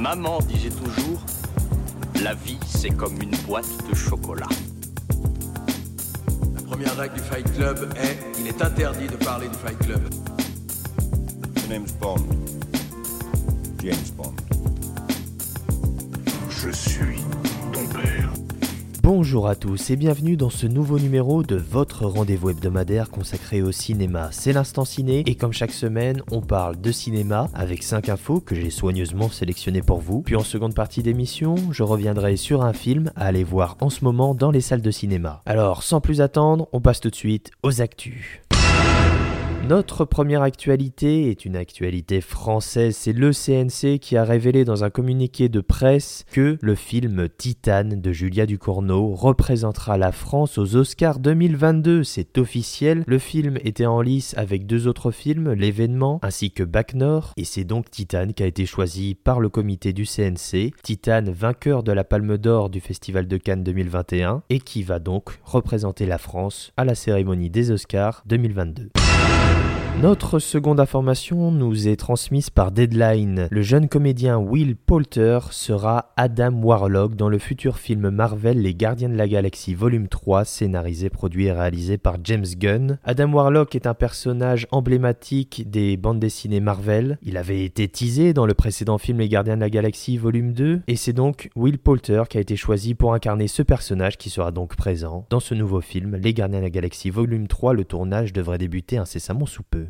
Maman disait toujours, la vie c'est comme une boîte de chocolat. La première règle du Fight Club est il est interdit de parler du Fight Club. The name's Bond. James Bond. Je suis. Bonjour à tous et bienvenue dans ce nouveau numéro de votre rendez-vous hebdomadaire consacré au cinéma. C'est l'instant ciné et comme chaque semaine, on parle de cinéma avec 5 infos que j'ai soigneusement sélectionnées pour vous. Puis en seconde partie d'émission, je reviendrai sur un film à aller voir en ce moment dans les salles de cinéma. Alors sans plus attendre, on passe tout de suite aux actus. Notre première actualité est une actualité française, c'est le CNC qui a révélé dans un communiqué de presse que le film Titane de Julia Ducournau représentera la France aux Oscars 2022, c'est officiel. Le film était en lice avec deux autres films, L'événement ainsi que Bac Nord, et c'est donc Titane qui a été choisi par le comité du CNC. Titane, vainqueur de la Palme d'Or du Festival de Cannes 2021, et qui va donc représenter la France à la cérémonie des Oscars 2022. Notre seconde information nous est transmise par Deadline. Le jeune comédien Will Poulter sera Adam Warlock dans le futur film Marvel Les Gardiens de la Galaxie Volume 3, scénarisé, produit et réalisé par James Gunn. Adam Warlock est un personnage emblématique des bandes dessinées Marvel. Il avait été teasé dans le précédent film Les Gardiens de la Galaxie Volume 2, et c'est donc Will Poulter qui a été choisi pour incarner ce personnage qui sera donc présent dans ce nouveau film Les Gardiens de la Galaxie Volume 3. Le tournage devrait débuter incessamment sous peu.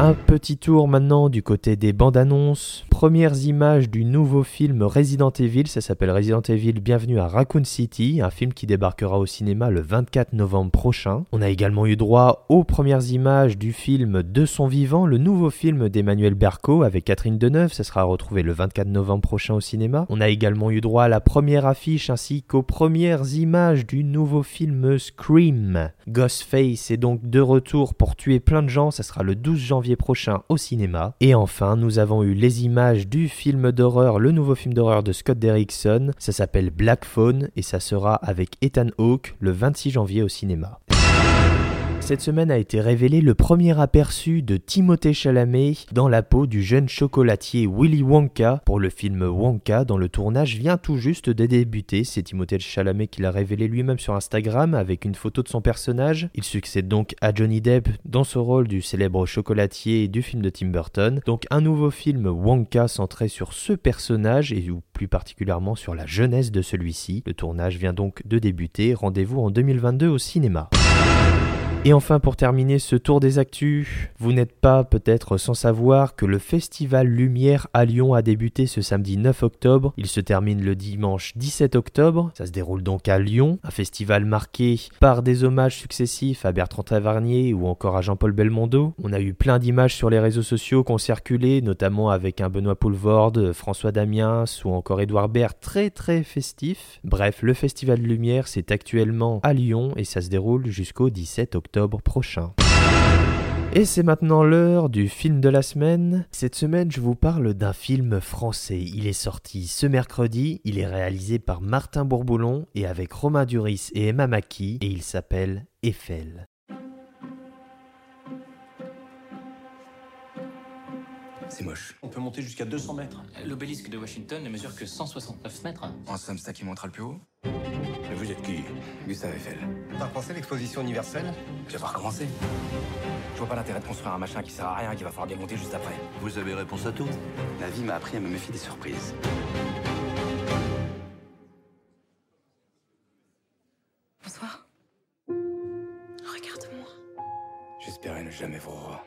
Un petit tour maintenant du côté des bandes annonces. Premières images du nouveau film Resident Evil, ça s'appelle Resident Evil Bienvenue à Raccoon City, un film qui débarquera au cinéma le 24 novembre prochain. On a également eu droit aux premières images du film De son vivant, le nouveau film d'Emmanuel Berco avec Catherine Deneuve, ça sera retrouvé le 24 novembre prochain au cinéma. On a également eu droit à la première affiche ainsi qu'aux premières images du nouveau film Scream. Ghostface est donc de retour pour tuer plein de gens, ça sera le 12 janvier prochain au cinéma. Et enfin, nous avons eu les images du film d'horreur, le nouveau film d'horreur de Scott Derrickson. Ça s'appelle Black Phone et ça sera avec Ethan Hawke le 26 janvier au cinéma. Cette semaine a été révélé le premier aperçu de Timothée Chalamet dans la peau du jeune chocolatier Willy Wonka pour le film Wonka dont le tournage vient tout juste de débuter. C'est Timothée Chalamet qui l'a révélé lui-même sur Instagram avec une photo de son personnage. Il succède donc à Johnny Depp dans ce rôle du célèbre chocolatier du film de Tim Burton. Donc un nouveau film Wonka centré sur ce personnage et plus particulièrement sur la jeunesse de celui-ci. Le tournage vient donc de débuter. Rendez-vous en 2022 au cinéma. Et enfin pour terminer ce tour des actus, vous n'êtes pas peut-être sans savoir que le festival Lumière à Lyon a débuté ce samedi 9 octobre, il se termine le dimanche 17 octobre, ça se déroule donc à Lyon, un festival marqué par des hommages successifs à Bertrand Tavernier ou encore à Jean-Paul Belmondo. On a eu plein d'images sur les réseaux sociaux qui ont circulé, notamment avec un Benoît Poulvorde, François Damiens ou encore Édouard Baird très très festif. Bref, le festival Lumière c'est actuellement à Lyon et ça se déroule jusqu'au 17 octobre prochain. Et c'est maintenant l'heure du film de la semaine. Cette semaine, je vous parle d'un film français. Il est sorti ce mercredi, il est réalisé par Martin Bourboulon et avec Romain Duris et Emma Maki et il s'appelle Eiffel. C'est moche. On peut monter jusqu'à 200 mètres. L'obélisque de Washington ne mesure que 169 mètres. En somme, c'est ça qui montera le plus haut vous êtes qui Gustave Eiffel. T'as pensé l'exposition universelle Je vais pas recommencer. Je vois pas l'intérêt de construire un machin qui sert à rien et qui va falloir démonter juste après. Vous avez réponse à tout La vie m'a appris à me méfier des surprises. Bonsoir. Regarde-moi. J'espérais ne jamais vous revoir.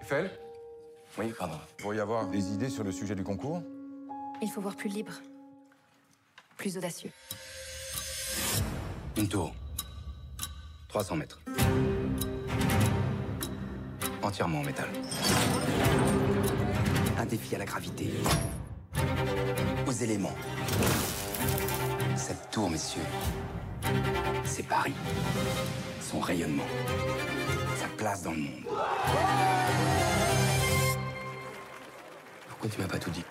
Eiffel Oui, pardon. Il pourrait y avoir des idées sur le sujet du concours Il faut voir plus libre. Plus audacieux. Une tour. 300 mètres. Entièrement en métal. Un défi à la gravité. Aux éléments. Cette tour, messieurs, c'est Paris. Son rayonnement. Sa place dans le monde. Pourquoi tu m'as pas tout dit?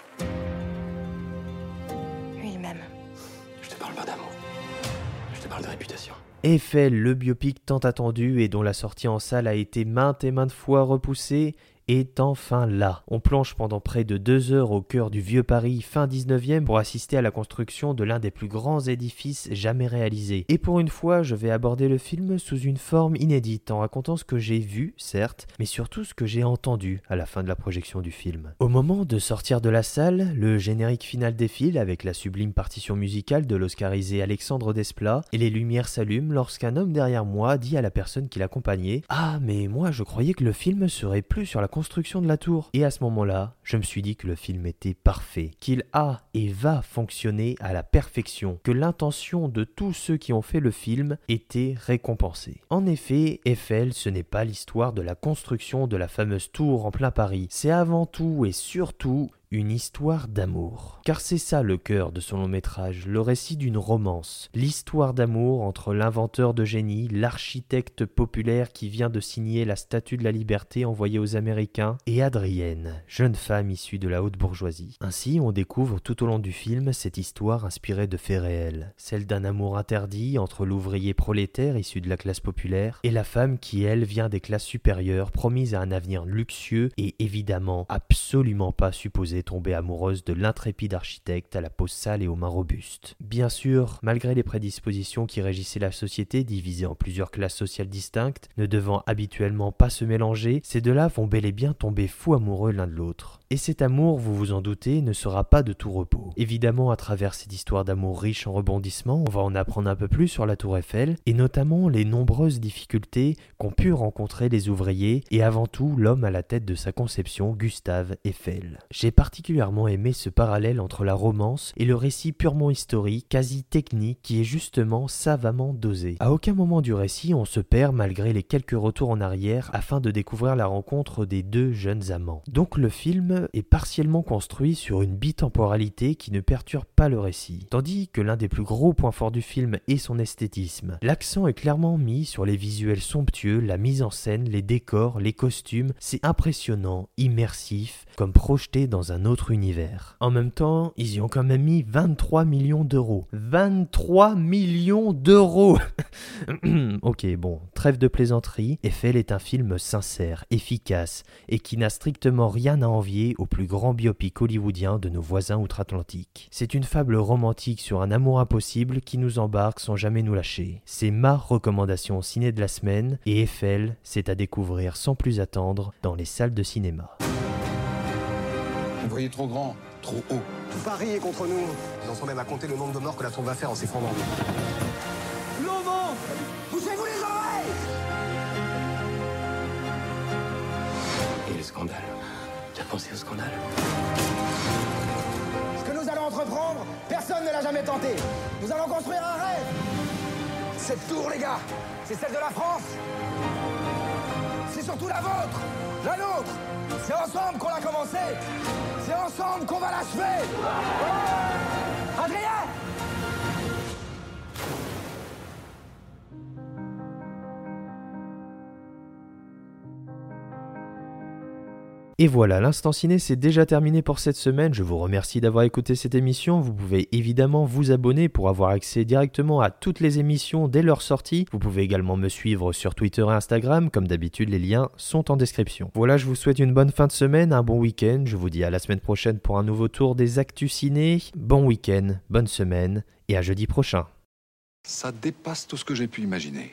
Eiffel, le biopic tant attendu et dont la sortie en salle a été maintes et maintes fois repoussée, est enfin là. On plonge pendant près de deux heures au cœur du vieux Paris fin 19e pour assister à la construction de l'un des plus grands édifices jamais réalisés. Et pour une fois, je vais aborder le film sous une forme inédite en racontant ce que j'ai vu, certes, mais surtout ce que j'ai entendu à la fin de la projection du film. Au moment de sortir de la salle, le générique final défile avec la sublime partition musicale de l'oscarisé Alexandre Desplat et les lumières s'allument lorsqu'un homme derrière moi dit à la personne qui l'accompagnait Ah, mais moi je croyais que le film serait plus sur la construction de la tour. Et à ce moment-là, je me suis dit que le film était parfait, qu'il a et va fonctionner à la perfection, que l'intention de tous ceux qui ont fait le film était récompensée. En effet, Eiffel, ce n'est pas l'histoire de la construction de la fameuse tour en plein Paris, c'est avant tout et surtout une histoire d'amour. Car c'est ça le cœur de son long métrage, le récit d'une romance, l'histoire d'amour entre l'inventeur de génie, l'architecte populaire qui vient de signer la statue de la liberté envoyée aux Américains, et Adrienne, jeune femme issue de la haute bourgeoisie. Ainsi, on découvre tout au long du film cette histoire inspirée de faits réels, celle d'un amour interdit entre l'ouvrier prolétaire issu de la classe populaire et la femme qui, elle, vient des classes supérieures, promise à un avenir luxueux et évidemment absolument pas supposé tomber amoureuse de l'intrépide architecte à la peau sale et aux mains robustes. Bien sûr, malgré les prédispositions qui régissaient la société divisée en plusieurs classes sociales distinctes, ne devant habituellement pas se mélanger, ces deux-là vont bel et bien tomber fous amoureux l'un de l'autre. Et cet amour, vous vous en doutez, ne sera pas de tout repos. Évidemment, à travers cette histoire d'amour riche en rebondissements, on va en apprendre un peu plus sur la tour Eiffel, et notamment les nombreuses difficultés qu'ont pu rencontrer les ouvriers, et avant tout l'homme à la tête de sa conception, Gustave Eiffel. Particulièrement aimé ce parallèle entre la romance et le récit purement historique, quasi technique, qui est justement savamment dosé. À aucun moment du récit on se perd malgré les quelques retours en arrière afin de découvrir la rencontre des deux jeunes amants. Donc le film est partiellement construit sur une bitemporalité qui ne perturbe pas le récit, tandis que l'un des plus gros points forts du film est son esthétisme. L'accent est clairement mis sur les visuels somptueux, la mise en scène, les décors, les costumes, c'est impressionnant, immersif, comme projeté dans un autre univers. En même temps, ils y ont quand même mis 23 millions d'euros. 23 millions d'euros Ok, bon, trêve de plaisanterie, Eiffel est un film sincère, efficace, et qui n'a strictement rien à envier au plus grand biopic hollywoodien de nos voisins outre-Atlantique. C'est une fable romantique sur un amour impossible qui nous embarque sans jamais nous lâcher. C'est ma recommandation ciné de la semaine et Eiffel, c'est à découvrir sans plus attendre dans les salles de cinéma. Vous voyez trop grand, trop haut. Tout Paris est contre nous. Ils en sont même à compter le nombre de morts que la tour va faire en s'effondrant. Lomo Poussez-vous les oreilles Et le scandale? T'as pensé au scandale? Ce que nous allons entreprendre, personne ne l'a jamais tenté. Nous allons construire un rêve. Cette tour, les gars, c'est celle de la France. C'est surtout la vôtre, la nôtre. C'est ensemble qu'on l'a commencé. C'est ensemble qu'on va l'achever. Adrien Et voilà, l'instant ciné c'est déjà terminé pour cette semaine. Je vous remercie d'avoir écouté cette émission. Vous pouvez évidemment vous abonner pour avoir accès directement à toutes les émissions dès leur sortie. Vous pouvez également me suivre sur Twitter et Instagram. Comme d'habitude, les liens sont en description. Voilà, je vous souhaite une bonne fin de semaine, un bon week-end. Je vous dis à la semaine prochaine pour un nouveau tour des Actus Ciné. Bon week-end, bonne semaine et à jeudi prochain. Ça dépasse tout ce que j'ai pu imaginer.